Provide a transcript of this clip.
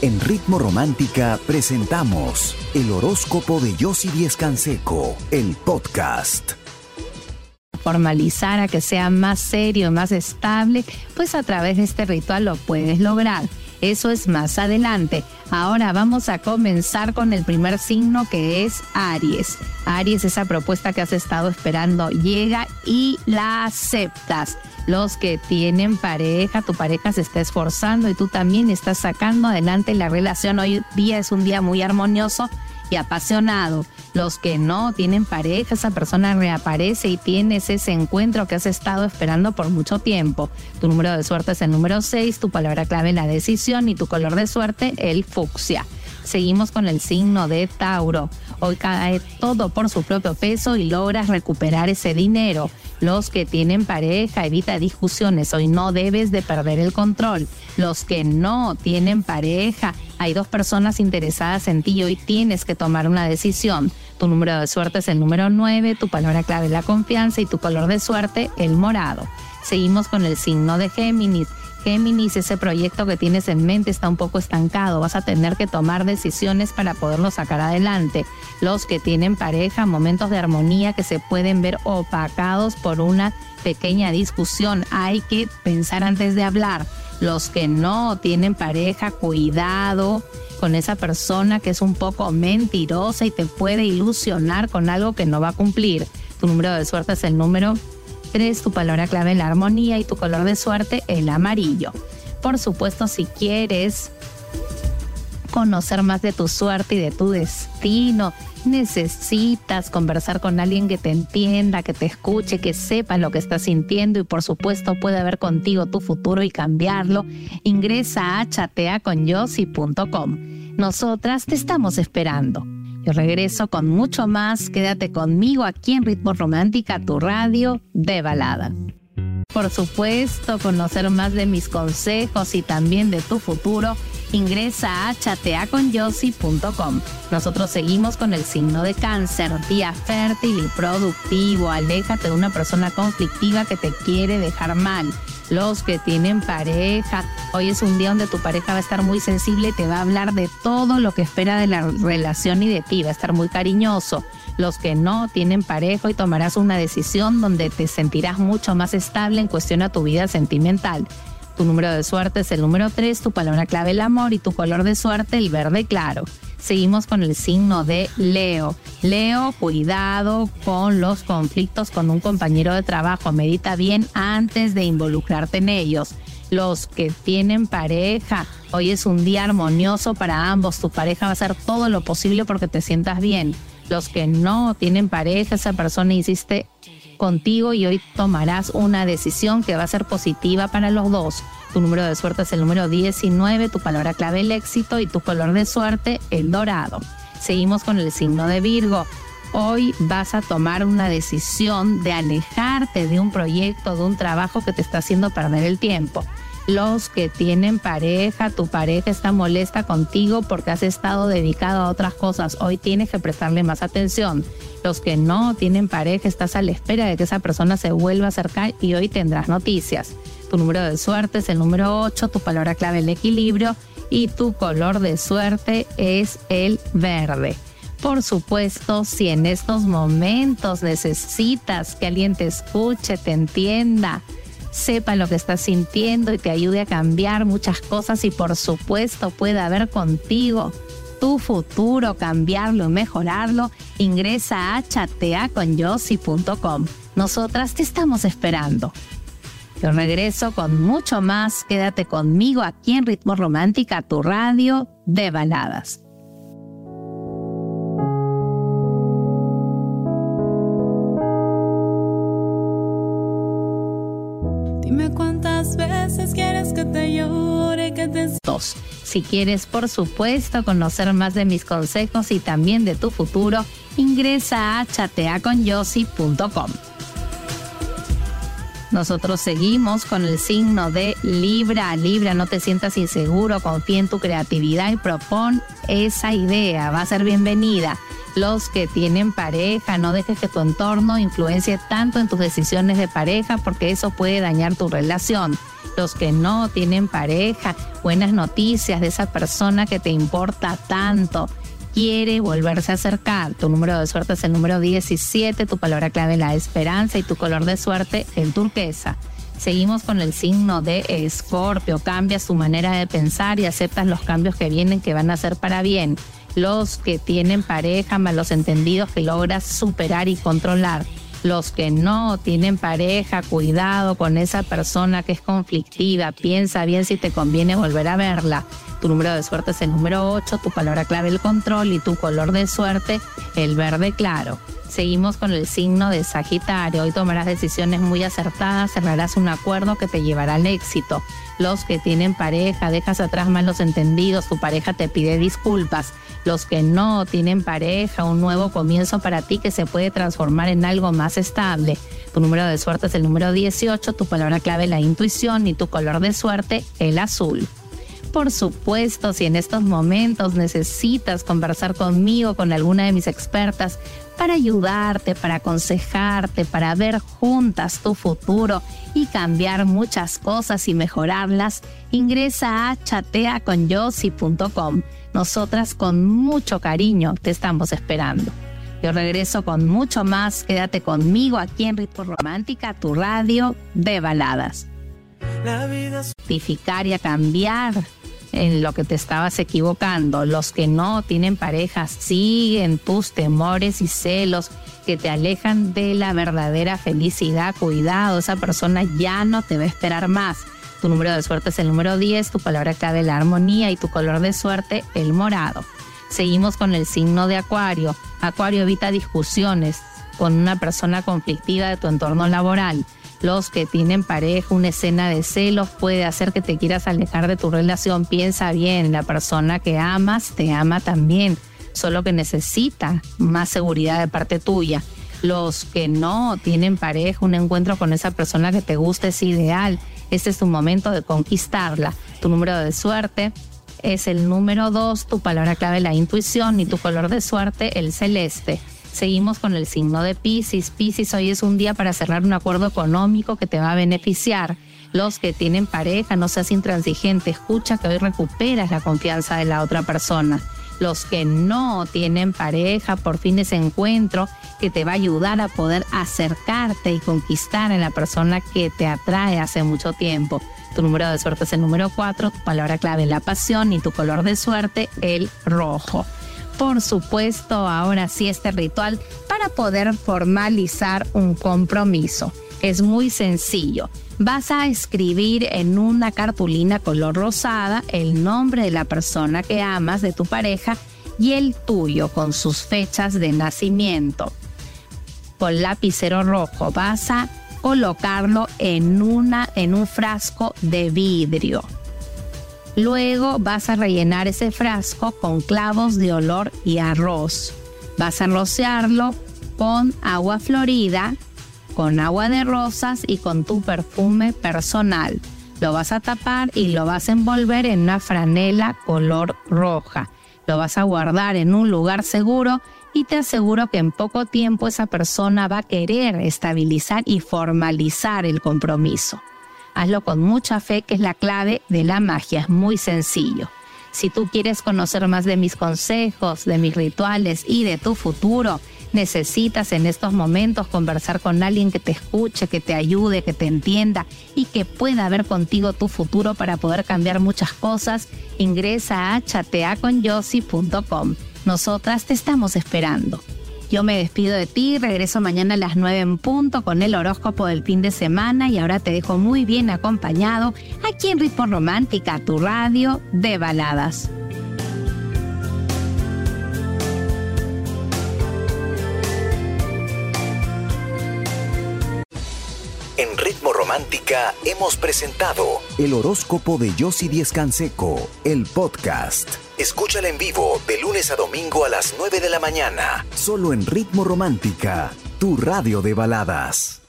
En Ritmo Romántica presentamos el horóscopo de Yossi Díez Canseco, el podcast. Formalizar a que sea más serio, más estable, pues a través de este ritual lo puedes lograr. Eso es más adelante. Ahora vamos a comenzar con el primer signo que es Aries. Aries, esa propuesta que has estado esperando llega y la aceptas los que tienen pareja, tu pareja se está esforzando y tú también estás sacando adelante la relación. Hoy día es un día muy armonioso y apasionado. Los que no tienen pareja, esa persona reaparece y tienes ese encuentro que has estado esperando por mucho tiempo. Tu número de suerte es el número 6, tu palabra clave la decisión y tu color de suerte el fucsia. Seguimos con el signo de Tauro. Hoy cae todo por su propio peso y logras recuperar ese dinero. Los que tienen pareja, evita discusiones. Hoy no debes de perder el control. Los que no tienen pareja, hay dos personas interesadas en ti y hoy tienes que tomar una decisión. Tu número de suerte es el número 9, tu palabra clave es la confianza y tu color de suerte el morado. Seguimos con el signo de Géminis. Géminis, ese proyecto que tienes en mente está un poco estancado, vas a tener que tomar decisiones para poderlo sacar adelante. Los que tienen pareja, momentos de armonía que se pueden ver opacados por una pequeña discusión, hay que pensar antes de hablar. Los que no tienen pareja, cuidado con esa persona que es un poco mentirosa y te puede ilusionar con algo que no va a cumplir. Tu número de suerte es el número 3, tu palabra clave la armonía y tu color de suerte el amarillo. Por supuesto, si quieres conocer más de tu suerte y de tu destino, necesitas conversar con alguien que te entienda, que te escuche, que sepa lo que estás sintiendo y por supuesto puede ver contigo tu futuro y cambiarlo, ingresa a chateaconyossi.com. Nosotras te estamos esperando. Yo regreso con mucho más. Quédate conmigo aquí en Ritmo Romántica, tu radio de balada. Por supuesto, conocer más de mis consejos y también de tu futuro, ingresa a chateaconyossi.com. Nosotros seguimos con el signo de cáncer, día fértil y productivo. Aléjate de una persona conflictiva que te quiere dejar mal los que tienen pareja. Hoy es un día donde tu pareja va a estar muy sensible y te va a hablar de todo lo que espera de la relación y de ti, va a estar muy cariñoso. Los que no tienen pareja y tomarás una decisión donde te sentirás mucho más estable en cuestión a tu vida sentimental. Tu número de suerte es el número 3, tu palabra clave el amor y tu color de suerte el verde claro. Seguimos con el signo de Leo. Leo, cuidado con los conflictos con un compañero de trabajo. Medita bien antes de involucrarte en ellos. Los que tienen pareja, hoy es un día armonioso para ambos. Tu pareja va a hacer todo lo posible porque te sientas bien. Los que no tienen pareja, esa persona insiste contigo y hoy tomarás una decisión que va a ser positiva para los dos. Tu número de suerte es el número 19, tu palabra clave el éxito y tu color de suerte el dorado. Seguimos con el signo de Virgo. Hoy vas a tomar una decisión de alejarte de un proyecto, de un trabajo que te está haciendo perder el tiempo. Los que tienen pareja, tu pareja está molesta contigo porque has estado dedicado a otras cosas. Hoy tienes que prestarle más atención. Los que no tienen pareja, estás a la espera de que esa persona se vuelva a acercar y hoy tendrás noticias. Tu número de suerte es el número 8, tu palabra clave el equilibrio y tu color de suerte es el verde. Por supuesto, si en estos momentos necesitas que alguien te escuche, te entienda, sepa lo que estás sintiendo y te ayude a cambiar muchas cosas y por supuesto pueda ver contigo tu futuro, cambiarlo y mejorarlo, ingresa a chateaconyossi.com. Nosotras te estamos esperando. Yo regreso con mucho más. Quédate conmigo aquí en Ritmo Romántica, tu radio de baladas. Quieres que te llore, que te... Dos. Si quieres, por supuesto, conocer más de mis consejos y también de tu futuro, ingresa a chateaconyossi.com. Nosotros seguimos con el signo de Libra. Libra, no te sientas inseguro, confía en tu creatividad y propon esa idea. Va a ser bienvenida. Los que tienen pareja, no dejes que tu entorno influencie tanto en tus decisiones de pareja porque eso puede dañar tu relación. Los que no tienen pareja, buenas noticias de esa persona que te importa tanto. Quiere volverse a acercar. Tu número de suerte es el número 17, tu palabra clave la esperanza y tu color de suerte el turquesa. Seguimos con el signo de Escorpio. Cambias tu manera de pensar y aceptas los cambios que vienen que van a ser para bien. Los que tienen pareja, malos entendidos que logras superar y controlar los que no tienen pareja, cuidado con esa persona que es conflictiva, piensa bien si te conviene volver a verla. Tu número de suerte es el número 8, tu palabra clave el control y tu color de suerte el verde claro. Seguimos con el signo de Sagitario. Hoy tomarás decisiones muy acertadas, cerrarás un acuerdo que te llevará al éxito. Los que tienen pareja, dejas atrás malos entendidos, tu pareja te pide disculpas los que no tienen pareja, un nuevo comienzo para ti que se puede transformar en algo más estable. Tu número de suerte es el número 18, tu palabra clave la intuición y tu color de suerte el azul. Por supuesto, si en estos momentos necesitas conversar conmigo, con alguna de mis expertas, para ayudarte, para aconsejarte, para ver juntas tu futuro y cambiar muchas cosas y mejorarlas, ingresa a chateaconyossi.com. Nosotras con mucho cariño te estamos esperando. Yo regreso con mucho más. Quédate conmigo aquí en Ritmo Romántica, tu radio de baladas. Y a cambiar en lo que te estabas equivocando. Los que no tienen parejas siguen tus temores y celos que te alejan de la verdadera felicidad. Cuidado, esa persona ya no te va a esperar más. Tu número de suerte es el número 10, tu palabra clave la armonía y tu color de suerte el morado. Seguimos con el signo de Acuario. Acuario evita discusiones con una persona conflictiva de tu entorno laboral. Los que tienen pareja, una escena de celos puede hacer que te quieras alejar de tu relación. Piensa bien, la persona que amas te ama también, solo que necesita más seguridad de parte tuya. Los que no tienen pareja, un encuentro con esa persona que te gusta es ideal este es tu momento de conquistarla. Tu número de suerte es el número 2, tu palabra clave la intuición y tu color de suerte el celeste. Seguimos con el signo de Pisces. Pisces, hoy es un día para cerrar un acuerdo económico que te va a beneficiar. Los que tienen pareja, no seas intransigente, escucha que hoy recuperas la confianza de la otra persona los que no tienen pareja, por fin ese encuentro que te va a ayudar a poder acercarte y conquistar a la persona que te atrae hace mucho tiempo. Tu número de suerte es el número 4, tu palabra clave la pasión y tu color de suerte el rojo. Por supuesto, ahora sí este ritual para poder formalizar un compromiso. Es muy sencillo vas a escribir en una cartulina color rosada el nombre de la persona que amas, de tu pareja, y el tuyo con sus fechas de nacimiento. Con lapicero rojo vas a colocarlo en, una, en un frasco de vidrio. Luego vas a rellenar ese frasco con clavos de olor y arroz. Vas a rociarlo con agua florida con agua de rosas y con tu perfume personal. Lo vas a tapar y lo vas a envolver en una franela color roja. Lo vas a guardar en un lugar seguro y te aseguro que en poco tiempo esa persona va a querer estabilizar y formalizar el compromiso. Hazlo con mucha fe, que es la clave de la magia. Es muy sencillo. Si tú quieres conocer más de mis consejos, de mis rituales y de tu futuro, necesitas en estos momentos conversar con alguien que te escuche, que te ayude, que te entienda y que pueda ver contigo tu futuro para poder cambiar muchas cosas, ingresa a chateaconyossi.com. Nosotras te estamos esperando. Yo me despido de ti, regreso mañana a las 9 en punto con el horóscopo del fin de semana y ahora te dejo muy bien acompañado aquí en Ritmo Romántica, tu radio de baladas. En Ritmo Romántica hemos presentado el horóscopo de Yossi Díez Canseco, el podcast. Escúchala en vivo de lunes a domingo a las 9 de la mañana, solo en Ritmo Romántica, tu radio de baladas.